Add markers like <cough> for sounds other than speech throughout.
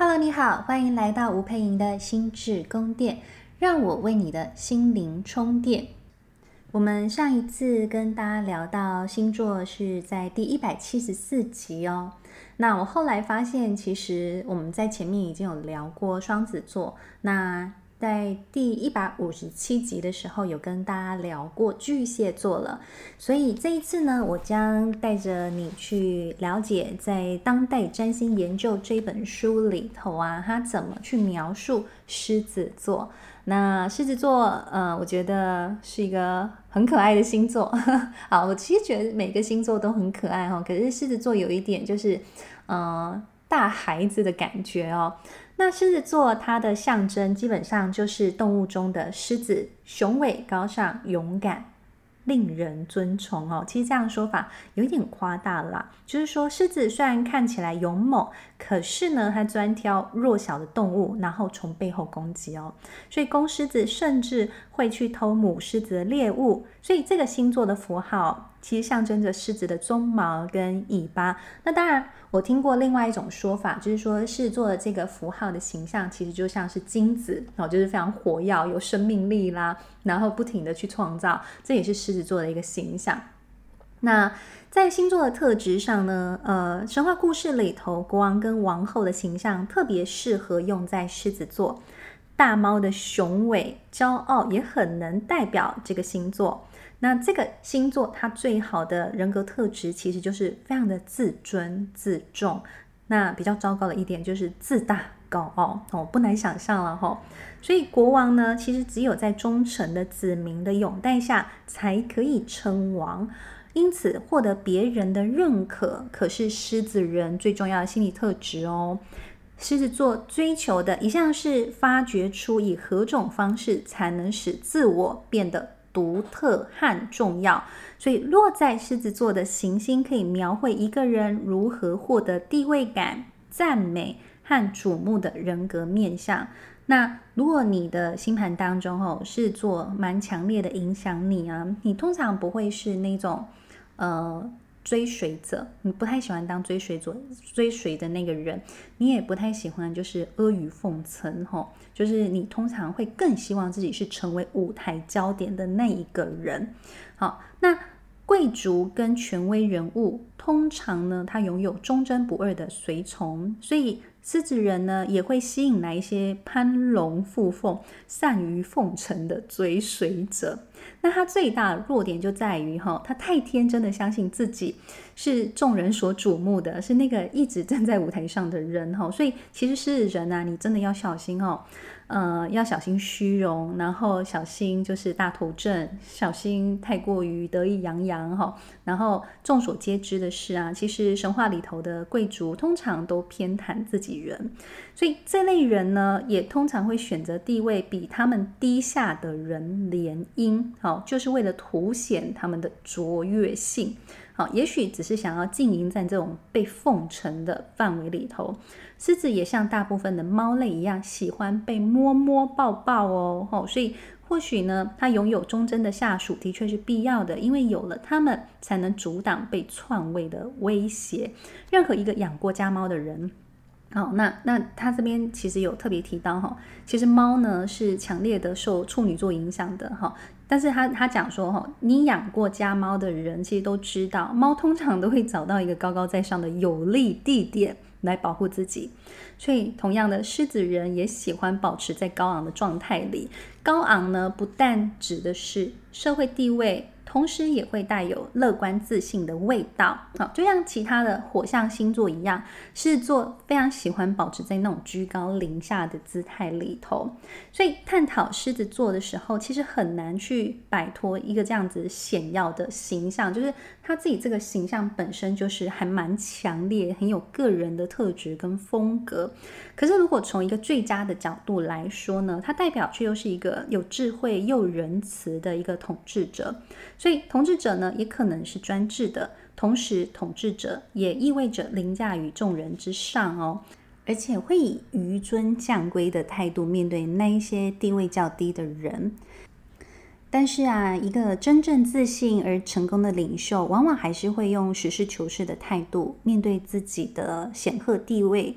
Hello，你好，欢迎来到吴佩莹的心智宫殿，让我为你的心灵充电。我们上一次跟大家聊到星座是在第一百七十四集哦。那我后来发现，其实我们在前面已经有聊过双子座。那在第一百五十七集的时候，有跟大家聊过巨蟹座了，所以这一次呢，我将带着你去了解，在《当代占星研究》这本书里头啊，它怎么去描述狮子座。那狮子座，呃，我觉得是一个很可爱的星座。<laughs> 好，我其实觉得每个星座都很可爱哈，可是狮子座有一点就是，呃，大孩子的感觉哦。那狮子座它的象征基本上就是动物中的狮子，雄伟高尚、勇敢。令人尊崇哦，其实这样说法有点夸大了啦。就是说，狮子虽然看起来勇猛，可是呢，它专挑弱小的动物，然后从背后攻击哦。所以公狮子甚至会去偷母狮子的猎物。所以这个星座的符号其实象征着狮子的鬃毛跟尾巴。那当然。我听过另外一种说法，就是说狮子座的这个符号的形象，其实就像是金子哦，就是非常活跃、有生命力啦，然后不停地去创造，这也是狮子座的一个形象。那在星座的特质上呢，呃，神话故事里头，国王跟王后的形象特别适合用在狮子座。大猫的雄伟、骄傲也很能代表这个星座。那这个星座它最好的人格特质，其实就是非常的自尊自重。那比较糟糕的一点就是自大高傲哦，不难想象了哈、所以国王呢，其实只有在忠诚的子民的拥戴下，才可以称王。因此获得别人的认可，可是狮子人最重要的心理特质哦。狮子座追求的一项是发掘出以何种方式才能使自我变得独特和重要。所以落在狮子座的行星可以描绘一个人如何获得地位感、赞美和瞩目的人格面相。那如果你的星盘当中哦，狮子座蛮强烈的影响你啊，你通常不会是那种呃。追随者，你不太喜欢当追随者，追随的那个人，你也不太喜欢就是阿谀奉承，吼，就是你通常会更希望自己是成为舞台焦点的那一个人。好，那贵族跟权威人物通常呢，他拥有忠贞不二的随从，所以。狮子人呢，也会吸引来一些攀龙附凤、善于奉承的追随者。那他最大的弱点就在于哈，他太天真的相信自己是众人所瞩目的，是那个一直站在舞台上的人哈。所以其实是人啊，你真的要小心哦。呃，要小心虚荣，然后小心就是大头症，小心太过于得意洋洋哈。然后众所皆知的是啊，其实神话里头的贵族通常都偏袒自己人，所以这类人呢，也通常会选择地位比他们低下的人联姻，好，就是为了凸显他们的卓越性。好，也许只是想要经营在这种被奉承的范围里头。狮子也像大部分的猫类一样，喜欢被摸摸抱抱哦。吼，所以或许呢，它拥有忠贞的下属的确是必要的，因为有了它们，才能阻挡被篡位的威胁。任何一个养过家猫的人。好，那那他这边其实有特别提到哈，其实猫呢是强烈的受处女座影响的哈，但是他他讲说哈，你养过家猫的人其实都知道，猫通常都会找到一个高高在上的有利地点来保护自己，所以同样的狮子人也喜欢保持在高昂的状态里，高昂呢不但指的是社会地位。同时也会带有乐观自信的味道，好，就像其他的火象星座一样，狮子座非常喜欢保持在那种居高临下的姿态里头。所以探讨狮子座的时候，其实很难去摆脱一个这样子显耀的形象，就是他自己这个形象本身就是还蛮强烈，很有个人的特质跟风格。可是如果从一个最佳的角度来说呢，它代表却又是一个有智慧又仁慈的一个统治者。所以，统治者呢，也可能是专制的，同时，统治者也意味着凌驾于众人之上哦，而且会以愚尊降规的态度面对那一些地位较低的人。但是啊，一个真正自信而成功的领袖，往往还是会用实事求是的态度面对自己的显赫地位。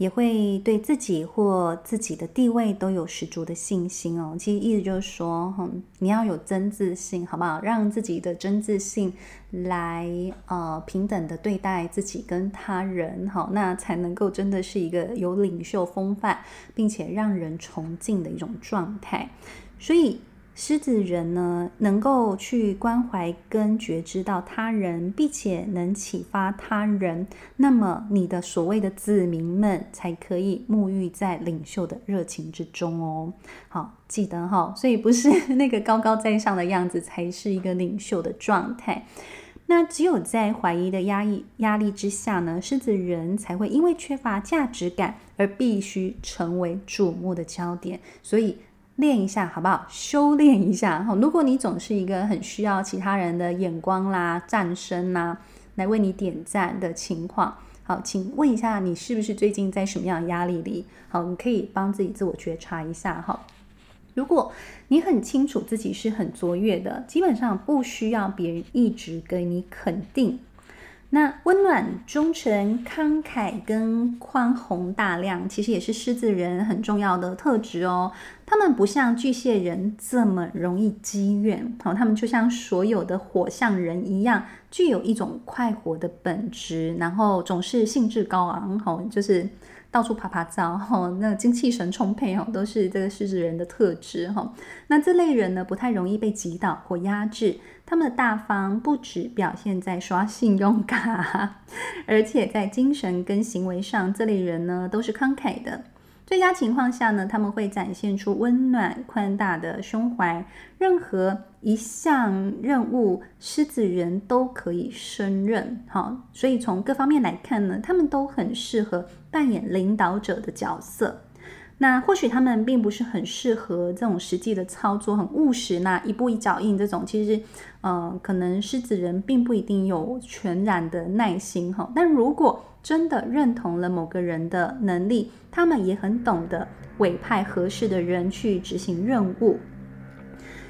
也会对自己或自己的地位都有十足的信心哦。其实意思就是说，嗯，你要有真自信，好不好？让自己的真自信来呃平等的对待自己跟他人，好，那才能够真的是一个有领袖风范，并且让人崇敬的一种状态。所以。狮子人呢，能够去关怀跟觉知到他人，并且能启发他人，那么你的所谓的子民们才可以沐浴在领袖的热情之中哦。好，记得哈、所以不是那个高高在上的样子才是一个领袖的状态。<laughs> 那只有在怀疑的压抑压力之下呢，狮子人才会因为缺乏价值感而必须成为瞩目的焦点，所以。练一下好不好？修炼一下。如果你总是一个很需要其他人的眼光啦、赞声啦，来为你点赞的情况，好，请问一下，你是不是最近在什么样的压力里？好，你可以帮自己自我觉察一下哈。如果你很清楚自己是很卓越的，基本上不需要别人一直给你肯定。那温暖、忠诚、慷慨跟宽宏大量，其实也是狮子人很重要的特质哦。他们不像巨蟹人这么容易积怨，好，他们就像所有的火象人一样，具有一种快活的本质，然后总是兴致高昂，好，就是。到处爬爬糟，哈，<laughs> 那精气神充沛，哈，都是这个狮子人的特质，哈。那这类人呢，不太容易被击倒或压制。他们的大方不只表现在刷信用卡，<laughs> 而且在精神跟行为上，这类人呢都是慷慨的。最佳情况下呢，他们会展现出温暖宽大的胸怀，任何一项任务，狮子人都可以胜任。好，所以从各方面来看呢，他们都很适合扮演领导者的角色。那或许他们并不是很适合这种实际的操作，很务实，那一步一脚印这种，其实，呃，可能狮子人并不一定有全然的耐心哈。但如果真的认同了某个人的能力，他们也很懂得委派合适的人去执行任务。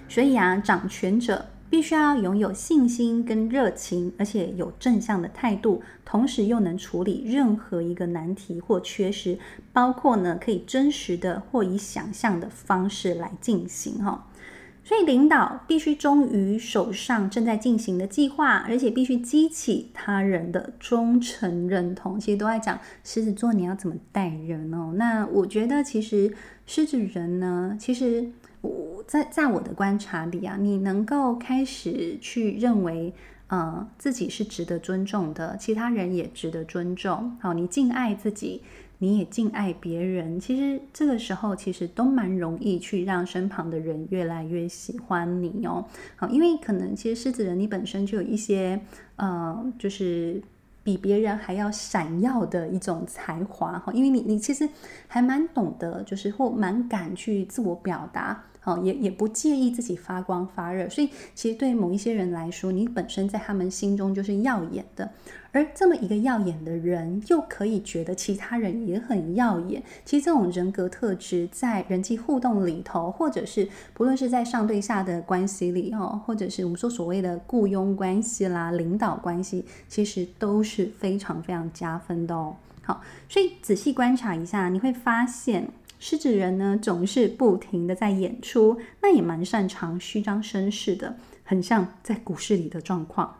所以啊，掌权者。必须要拥有信心跟热情，而且有正向的态度，同时又能处理任何一个难题或缺失，包括呢可以真实的或以想象的方式来进行哈。所以领导必须忠于手上正在进行的计划，而且必须激起他人的忠诚认同。其实都在讲狮子座你要怎么带人哦。那我觉得其实狮子人呢，其实。在在我的观察里啊，你能够开始去认为，呃，自己是值得尊重的，其他人也值得尊重。好，你敬爱自己，你也敬爱别人。其实这个时候，其实都蛮容易去让身旁的人越来越喜欢你哦。好，因为可能其实狮子人你本身就有一些，呃，就是。比别人还要闪耀的一种才华哈，因为你你其实还蛮懂得，就是或蛮敢去自我表达，好，也也不介意自己发光发热，所以其实对某一些人来说，你本身在他们心中就是耀眼的。而这么一个耀眼的人，又可以觉得其他人也很耀眼。其实这种人格特质，在人际互动里头，或者是不论是在上对下的关系里哦，或者是我们说所谓的雇佣关系啦、领导关系，其实都是非常非常加分的哦。好，所以仔细观察一下，你会发现狮子人呢，总是不停的在演出，那也蛮擅长虚张声势的，很像在股市里的状况。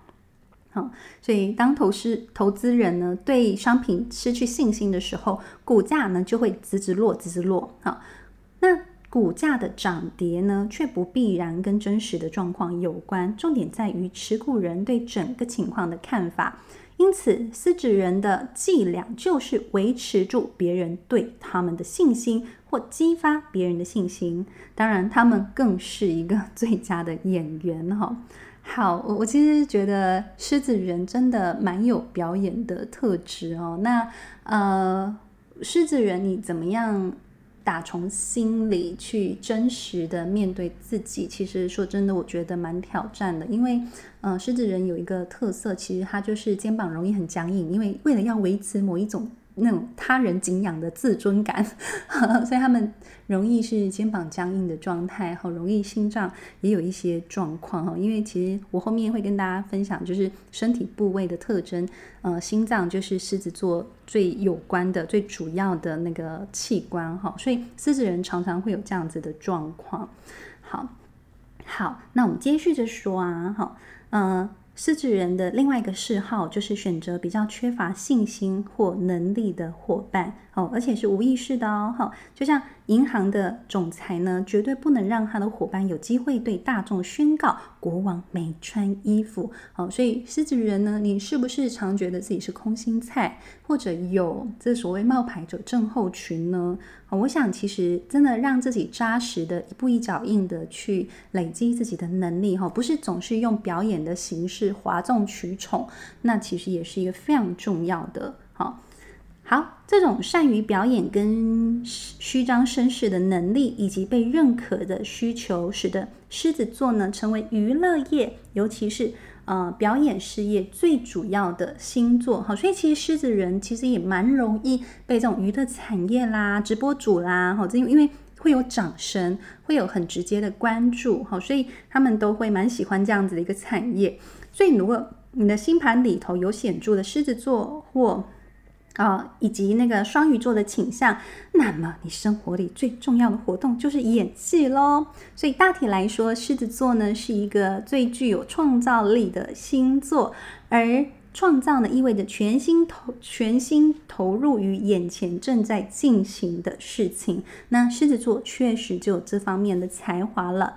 好，所以当投资投资人呢，对商品失去信心的时候，股价呢就会直直落，直直落。好，那股价的涨跌呢，却不必然跟真实的状况有关。重点在于持股人对整个情况的看法。因此，狮子人的伎俩就是维持住别人对他们的信心，或激发别人的信心。当然，他们更是一个 <laughs> 最佳的演员哈。好，我我其实觉得狮子人真的蛮有表演的特质哦。那呃，狮子人你怎么样打从心里去真实的面对自己？其实说真的，我觉得蛮挑战的，因为呃，狮子人有一个特色，其实他就是肩膀容易很僵硬，因为为了要维持某一种。那种他人敬仰的自尊感，<laughs> 所以他们容易是肩膀僵硬的状态，好容易心脏也有一些状况哈。因为其实我后面会跟大家分享，就是身体部位的特征，呃，心脏就是狮子座最有关的、最主要的那个器官哈，所以狮子人常常会有这样子的状况。好，好，那我们接续着说啊，好，嗯、狮子人的另外一个嗜好就是选择比较缺乏信心或能力的伙伴哦，而且是无意识的哦。哈，就像银行的总裁呢，绝对不能让他的伙伴有机会对大众宣告国王没穿衣服。哦，所以狮子人呢，你是不是常觉得自己是空心菜，或者有这所谓冒牌者症候群呢？我想，其实真的让自己扎实的一步一脚印的去累积自己的能力，哈，不是总是用表演的形式哗众取宠，那其实也是一个非常重要的，好，好，这种善于表演跟虚张声势的能力，以及被认可的需求，使得狮子座呢成为娱乐业，尤其是。呃，表演事业最主要的星座，好，所以其实狮子人其实也蛮容易被这种娱乐产业啦、直播主啦，好，这因为会有掌声，会有很直接的关注，好，所以他们都会蛮喜欢这样子的一个产业。所以如果你的星盘里头有显著的狮子座或啊、以及那个双鱼座的倾向，那么你生活里最重要的活动就是演戏喽。所以大体来说，狮子座呢是一个最具有创造力的星座，而创造呢意味着全心投全心投入于眼前正在进行的事情。那狮子座确实就有这方面的才华了。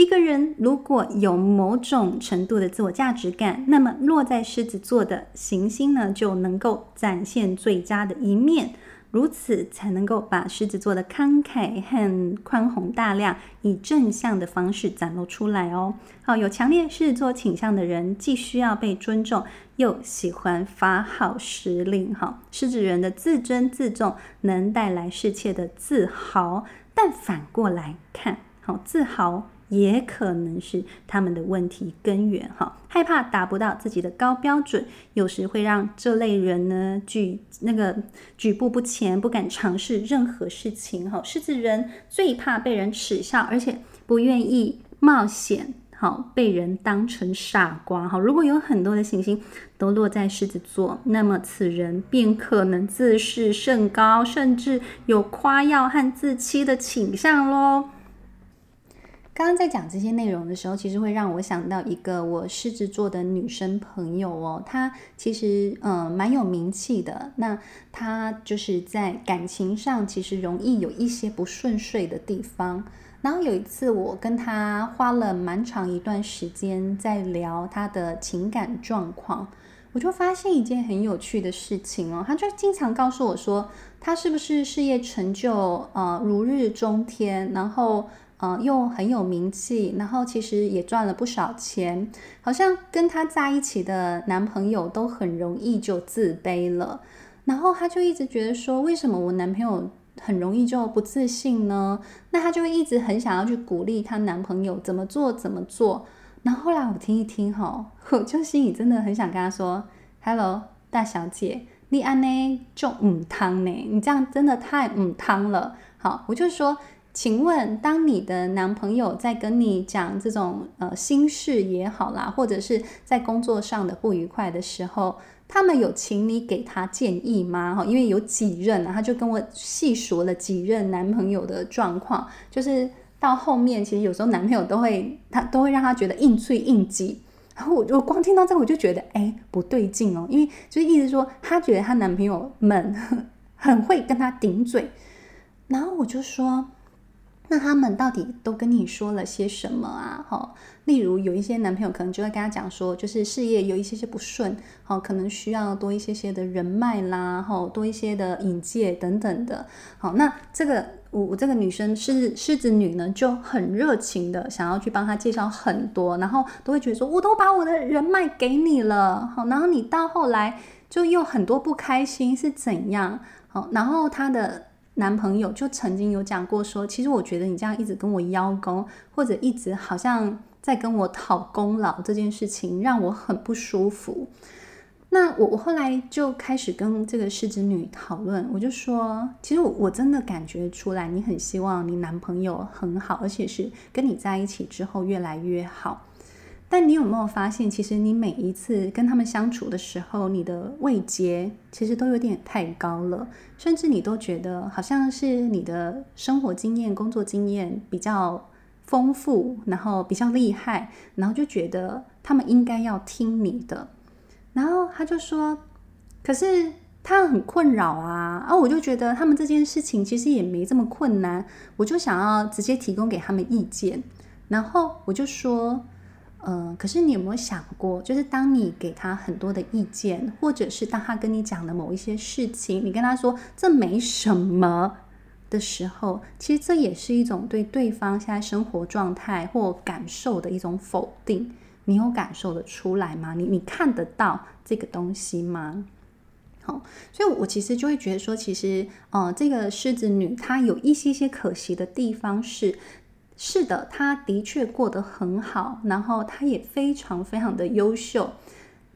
一个人如果有某种程度的自我价值感，那么落在狮子座的行星呢，就能够展现最佳的一面，如此才能够把狮子座的慷慨和宽宏大量以正向的方式展露出来哦。好，有强烈狮子座倾向的人，既需要被尊重，又喜欢发号施令。哈，狮子人的自尊自重能带来世切的自豪，但反过来看，好，自豪。也可能是他们的问题根源哈，害怕达不到自己的高标准，有时会让这类人呢举那个举步不前，不敢尝试任何事情哈。狮子人最怕被人耻笑，而且不愿意冒险，好被人当成傻瓜哈。如果有很多的行星都落在狮子座，那么此人便可能自视甚高，甚至有夸耀和自欺的倾向喽。刚刚在讲这些内容的时候，其实会让我想到一个我狮子座的女生朋友哦，她其实嗯蛮有名气的。那她就是在感情上其实容易有一些不顺遂的地方。然后有一次我跟她花了蛮长一段时间在聊她的情感状况，我就发现一件很有趣的事情哦，她就经常告诉我说，她是不是事业成就呃如日中天，然后。嗯、又很有名气，然后其实也赚了不少钱，好像跟她在一起的男朋友都很容易就自卑了，然后她就一直觉得说，为什么我男朋友很容易就不自信呢？那她就一直很想要去鼓励她男朋友怎么做怎么做。然后后来我听一听哈，<laughs> 我就心里真的很想跟她说：“Hello，大小姐，你安呢就唔汤呢？你这样真的太唔汤了。”好，我就说。请问，当你的男朋友在跟你讲这种呃心事也好啦，或者是在工作上的不愉快的时候，他们有请你给他建议吗？哈，因为有几任啊，他就跟我细数了几任男朋友的状况，就是到后面，其实有时候男朋友都会他都会让他觉得应催应急，然后我就光听到这个，我就觉得哎不对劲哦，因为就是意思说，她觉得她男朋友们 <laughs> 很会跟她顶嘴，然后我就说。那他们到底都跟你说了些什么啊？哈，例如有一些男朋友可能就会跟他讲说，就是事业有一些些不顺，好，可能需要多一些些的人脉啦，哈，多一些的引介等等的。好，那这个我我这个女生狮狮子女呢，就很热情的想要去帮他介绍很多，然后都会觉得说，我都把我的人脉给你了，好，然后你到后来就又很多不开心是怎样？好，然后他的。男朋友就曾经有讲过说，其实我觉得你这样一直跟我邀功，或者一直好像在跟我讨功劳这件事情，让我很不舒服。那我我后来就开始跟这个狮子女讨论，我就说，其实我我真的感觉出来，你很希望你男朋友很好，而且是跟你在一起之后越来越好。但你有没有发现，其实你每一次跟他们相处的时候，你的位阶其实都有点太高了，甚至你都觉得好像是你的生活经验、工作经验比较丰富，然后比较厉害，然后就觉得他们应该要听你的。然后他就说：“可是他很困扰啊！”啊，我就觉得他们这件事情其实也没这么困难，我就想要直接提供给他们意见。然后我就说：“嗯、可是你有没有想过，就是当你给他很多的意见，或者是当他跟你讲的某一些事情，你跟他说这没什么的时候，其实这也是一种对对方现在生活状态或感受的一种否定。”你有感受得出来吗？你你看得到这个东西吗？好，所以我其实就会觉得说，其实，呃，这个狮子女她有一些些可惜的地方是，是的，他的确过得很好，然后他也非常非常的优秀，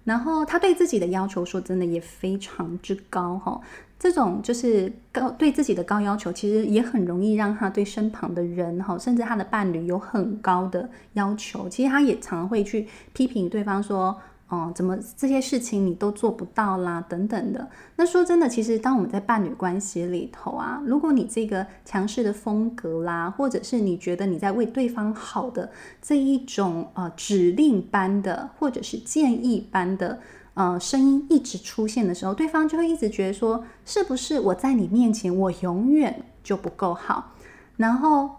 然后他对自己的要求，说真的也非常之高，哈。这种就是高对自己的高要求，其实也很容易让他对身旁的人哈，甚至他的伴侣有很高的要求。其实他也常会去批评对方说：“哦，怎么这些事情你都做不到啦？”等等的。那说真的，其实当我们在伴侣关系里头啊，如果你这个强势的风格啦，或者是你觉得你在为对方好的这一种呃指令般的，或者是建议般的。呃，声音一直出现的时候，对方就会一直觉得说，是不是我在你面前，我永远就不够好？然后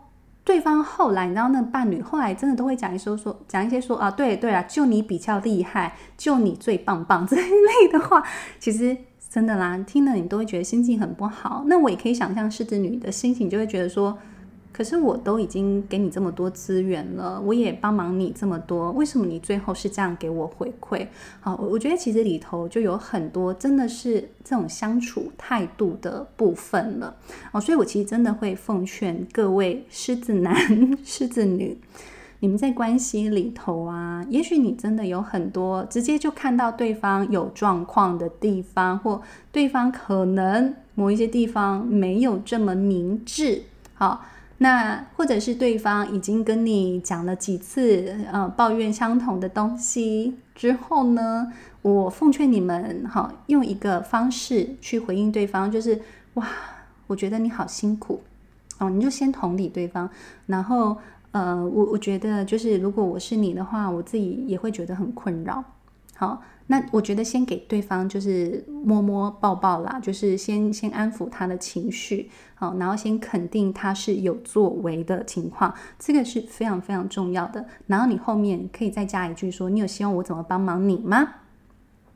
对方后来，你知道，那个伴侣后来真的都会讲一说说，讲一些说啊，对对啊，就你比较厉害，就你最棒棒这一类的话，其实真的啦，听了你都会觉得心情很不好。那我也可以想象狮子女的心情，就会觉得说。可是我都已经给你这么多资源了，我也帮忙你这么多，为什么你最后是这样给我回馈？好，我觉得其实里头就有很多真的是这种相处态度的部分了哦，所以我其实真的会奉劝各位狮子男、<laughs> 狮子女，你们在关系里头啊，也许你真的有很多直接就看到对方有状况的地方，或对方可能某一些地方没有这么明智，好。那或者是对方已经跟你讲了几次，呃，抱怨相同的东西之后呢，我奉劝你们，哈，用一个方式去回应对方，就是哇，我觉得你好辛苦，哦，你就先同理对方，然后，呃，我我觉得就是如果我是你的话，我自己也会觉得很困扰，好。那我觉得先给对方就是摸摸抱抱啦，就是先先安抚他的情绪，好，然后先肯定他是有作为的情况，这个是非常非常重要的。然后你后面可以再加一句说：“你有希望我怎么帮忙你吗？”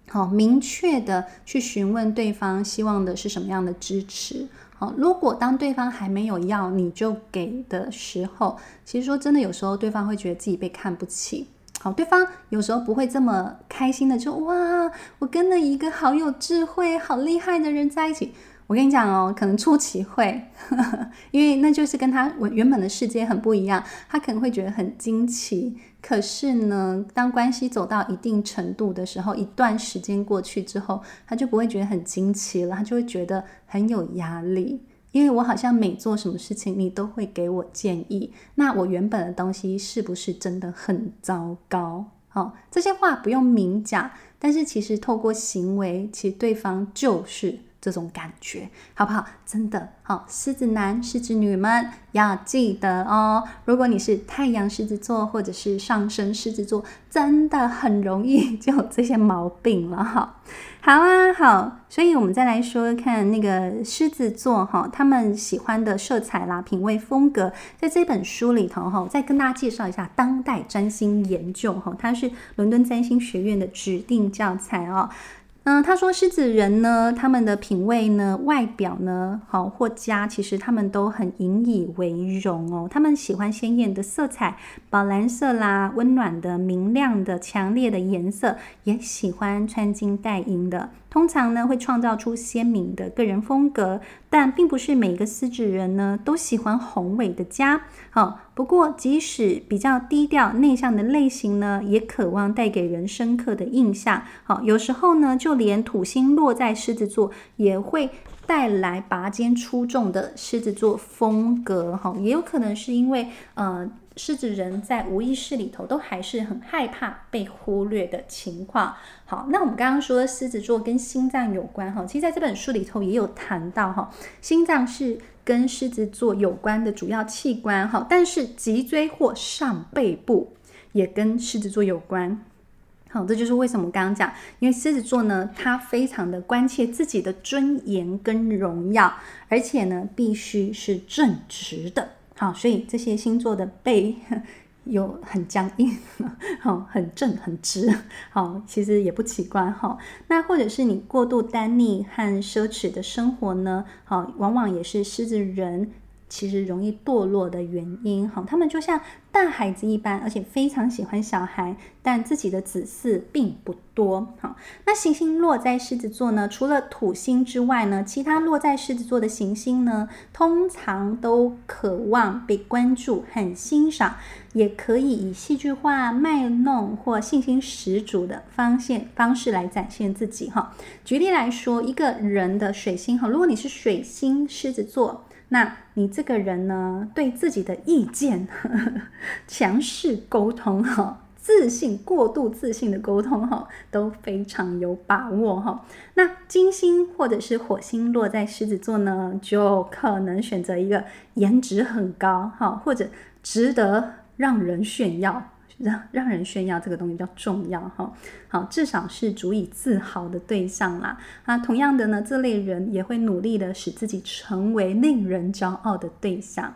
好，明确的去询问对方希望的是什么样的支持。好，如果当对方还没有要你就给的时候，其实说真的，有时候对方会觉得自己被看不起。好，对方有时候不会这么开心的就，哇，我跟了一个好有智慧、好厉害的人在一起。我跟你讲哦，可能初期会，呵呵，因为那就是跟他原本的世界很不一样，他可能会觉得很惊奇。可是呢，当关系走到一定程度的时候，一段时间过去之后，他就不会觉得很惊奇了，他就会觉得很有压力。因为我好像每做什么事情，你都会给我建议。那我原本的东西是不是真的很糟糕？好、哦，这些话不用明讲，但是其实透过行为，其实对方就是。这种感觉好不好？真的好，狮子男、狮子女们要记得哦。如果你是太阳狮子座或者是上升狮子座，真的很容易就有这些毛病了哈。好啊，好，所以我们再来说看那个狮子座哈，他们喜欢的色彩啦、品味风格，在这本书里头哈，再跟大家介绍一下当代占星研究哈，它是伦敦占星学院的指定教材哦。嗯，他说狮子人呢，他们的品味呢，外表呢，好或佳，其实他们都很引以为荣哦。他们喜欢鲜艳的色彩，宝蓝色啦，温暖的、明亮的、强烈的颜色，也喜欢穿金戴银的。通常呢会创造出鲜明的个人风格，但并不是每个狮子人呢都喜欢宏伟的家。好，不过即使比较低调内向的类型呢，也渴望带给人深刻的印象。好，有时候呢，就连土星落在狮子座也会带来拔尖出众的狮子座风格。哈，也有可能是因为呃。狮子人在无意识里头都还是很害怕被忽略的情况。好，那我们刚刚说狮子座跟心脏有关哈，其实在这本书里头也有谈到哈，心脏是跟狮子座有关的主要器官哈，但是脊椎或上背部也跟狮子座有关。好，这就是为什么我刚刚讲，因为狮子座呢，他非常的关切自己的尊严跟荣耀，而且呢，必须是正直的。好，所以这些星座的背有很僵硬，<laughs> 好，很正很直，好，其实也不奇怪哈。那或者是你过度单逆和奢侈的生活呢？好，往往也是狮子人。其实容易堕落的原因，哈，他们就像大孩子一般，而且非常喜欢小孩，但自己的子嗣并不多，哈。那行星落在狮子座呢？除了土星之外呢，其他落在狮子座的行星呢，通常都渴望被关注很欣赏，也可以以戏剧化、卖弄或信心十足的方现方式来展现自己，哈。举例来说，一个人的水星，哈，如果你是水星狮子座。那你这个人呢，对自己的意见呵呵 <laughs> 强势沟通哈，自信过度自信的沟通哈，都非常有把握哈。那金星或者是火星落在狮子座呢，就可能选择一个颜值很高哈，或者值得让人炫耀。让让人炫耀这个东西比较重要哈，好，至少是足以自豪的对象啦。啊，同样的呢，这类人也会努力的使自己成为令人骄傲的对象。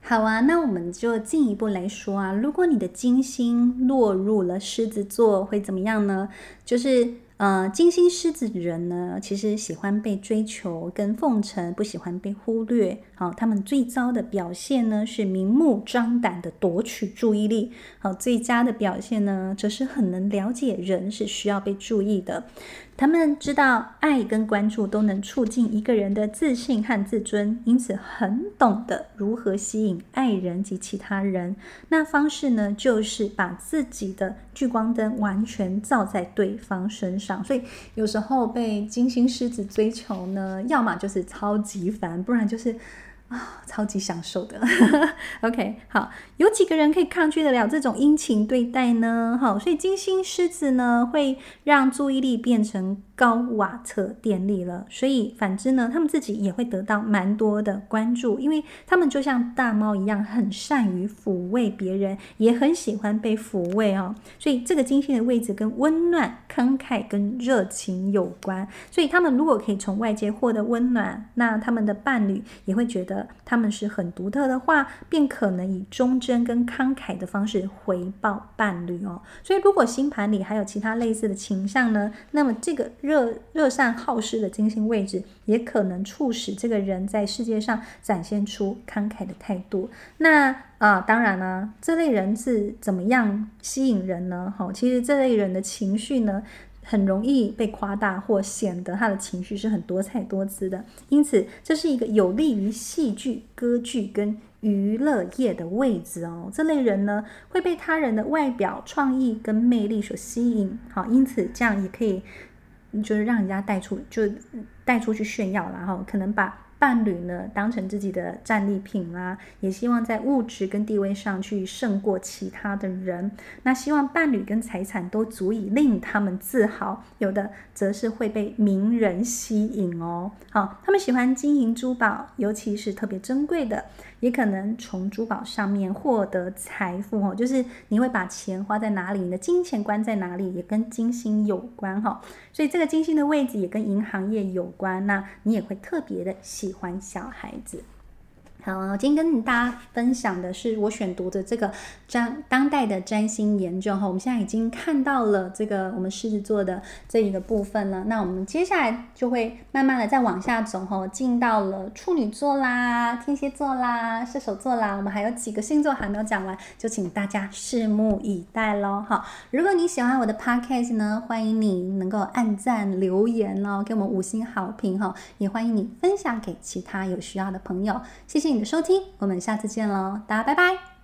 好啊，那我们就进一步来说啊，如果你的金星落入了狮子座，会怎么样呢？就是。呃，金星狮子人呢，其实喜欢被追求跟奉承，不喜欢被忽略。好，他们最糟的表现呢，是明目张胆的夺取注意力。好，最佳的表现呢，则是很能了解人是需要被注意的。他们知道爱跟关注都能促进一个人的自信和自尊，因此很懂得如何吸引爱人及其他人。那方式呢，就是把自己的聚光灯完全照在对方身上。所以有时候被金星狮子追求呢，要么就是超级烦，不然就是。啊、超级享受的。<laughs> OK，好，有几个人可以抗拒得了这种殷勤对待呢？好，所以金星狮子呢，会让注意力变成高瓦特电力了。所以反之呢，他们自己也会得到蛮多的关注，因为他们就像大猫一样，很善于抚慰别人，也很喜欢被抚慰哦。所以这个金星的位置跟温暖、慷慨跟热情有关。所以他们如果可以从外界获得温暖，那他们的伴侣也会觉得。他们是很独特的话，便可能以忠贞跟慷慨的方式回报伴侣哦。所以，如果星盘里还有其他类似的倾向呢，那么这个热热善好施的金星位置，也可能促使这个人在世界上展现出慷慨的态度。那啊，当然呢，这类人是怎么样吸引人呢？哈，其实这类人的情绪呢，很容易被夸大，或显得他的情绪是很多彩多姿的，因此这是一个有利于戏剧、歌剧跟娱乐业的位置哦。这类人呢，会被他人的外表、创意跟魅力所吸引，好，因此这样也可以，就是让人家带出，就带出去炫耀，然后可能把。伴侣呢，当成自己的战利品啦，也希望在物质跟地位上去胜过其他的人。那希望伴侣跟财产都足以令他们自豪。有的则是会被名人吸引哦。好，他们喜欢金银珠宝，尤其是特别珍贵的。也可能从珠宝上面获得财富哦，就是你会把钱花在哪里，你的金钱观在哪里，也跟金星有关哈。所以这个金星的位置也跟银行业有关，那你也会特别的喜喜欢小孩子。好，我今天跟大家分享的是我选读的这个占当代的占星研究哈。我们现在已经看到了这个我们狮子座的这一个部分了，那我们接下来就会慢慢的再往下走哈，进到了处女座啦、天蝎座啦、射手座啦，我们还有几个星座还没有讲完，就请大家拭目以待喽。好，如果你喜欢我的 podcast 呢，欢迎你能够按赞留言哦，给我们五星好评哈，也欢迎你分享给其他有需要的朋友，谢谢你。你的收听，我们下次见喽，大家拜拜。